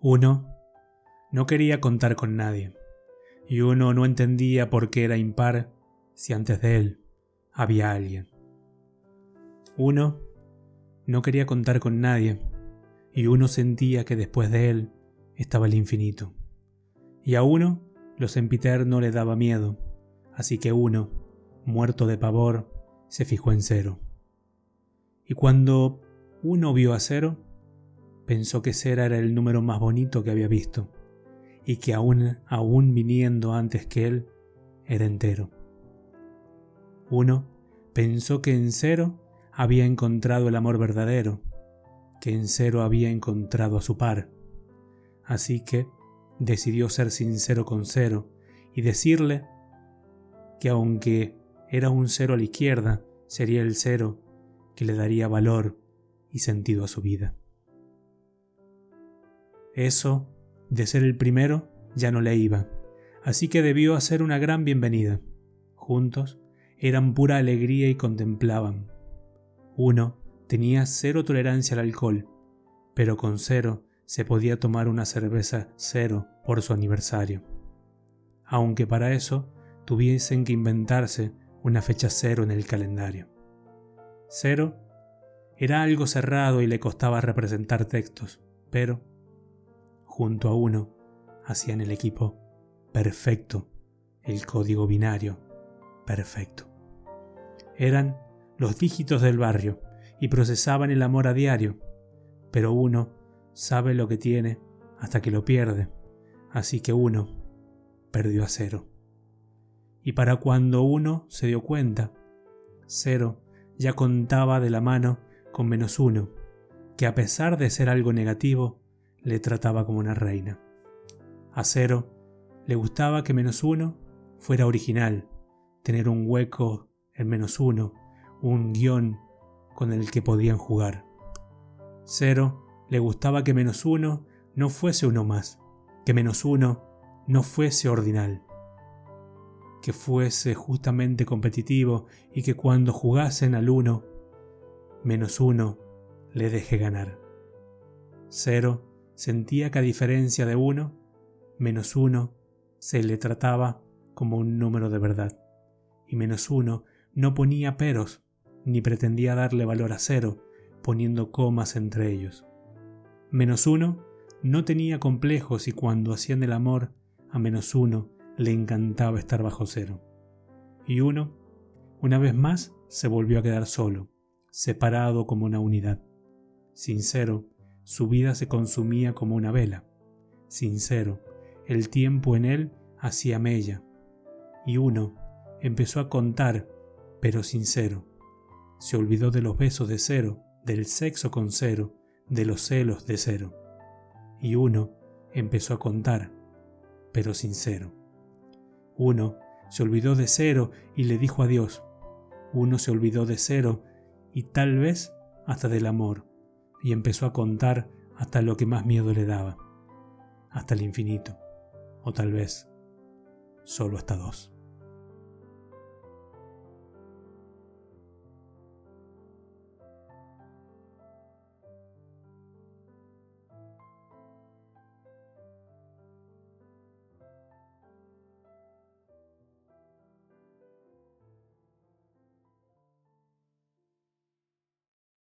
Uno no quería contar con nadie, y uno no entendía por qué era impar si antes de él había alguien. Uno no quería contar con nadie, y uno sentía que después de él estaba el infinito. Y a uno lo sempiterno le daba miedo, así que uno, muerto de pavor, se fijó en cero. Y cuando uno vio a cero, pensó que cero era el número más bonito que había visto, y que aún, aún viniendo antes que él, era entero. Uno pensó que en cero había encontrado el amor verdadero, que en cero había encontrado a su par. Así que decidió ser sincero con cero y decirle que aunque era un cero a la izquierda, sería el cero que le daría valor y sentido a su vida. Eso, de ser el primero, ya no le iba, así que debió hacer una gran bienvenida. Juntos eran pura alegría y contemplaban. Uno tenía cero tolerancia al alcohol, pero con cero se podía tomar una cerveza cero por su aniversario. Aunque para eso tuviesen que inventarse una fecha cero en el calendario. Cero era algo cerrado y le costaba representar textos, pero junto a uno hacían el equipo perfecto, el código binario perfecto. Eran los dígitos del barrio y procesaban el amor a diario, pero uno sabe lo que tiene hasta que lo pierde, así que uno perdió a cero. Y para cuando uno se dio cuenta, cero ya contaba de la mano con menos uno, que a pesar de ser algo negativo, le trataba como una reina. A cero le gustaba que menos uno fuera original, tener un hueco en menos uno, un guion con el que podían jugar. Cero le gustaba que menos uno no fuese uno más, que menos uno no fuese ordinal, que fuese justamente competitivo y que cuando jugasen al uno, menos uno le deje ganar. Cero sentía que a diferencia de uno, menos uno se le trataba como un número de verdad, y menos uno no ponía peros ni pretendía darle valor a cero, poniendo comas entre ellos. Menos uno no tenía complejos y cuando hacían el amor a menos uno le encantaba estar bajo cero. Y uno, una vez más, se volvió a quedar solo, separado como una unidad. Sin cero, su vida se consumía como una vela. Sin cero, el tiempo en él hacía mella. Y uno empezó a contar, pero sin cero. Se olvidó de los besos de cero, del sexo con cero, de los celos de cero. Y uno empezó a contar, pero sin cero. Uno se olvidó de cero y le dijo adiós. Uno se olvidó de cero y tal vez hasta del amor, y empezó a contar hasta lo que más miedo le daba, hasta el infinito, o tal vez solo hasta dos.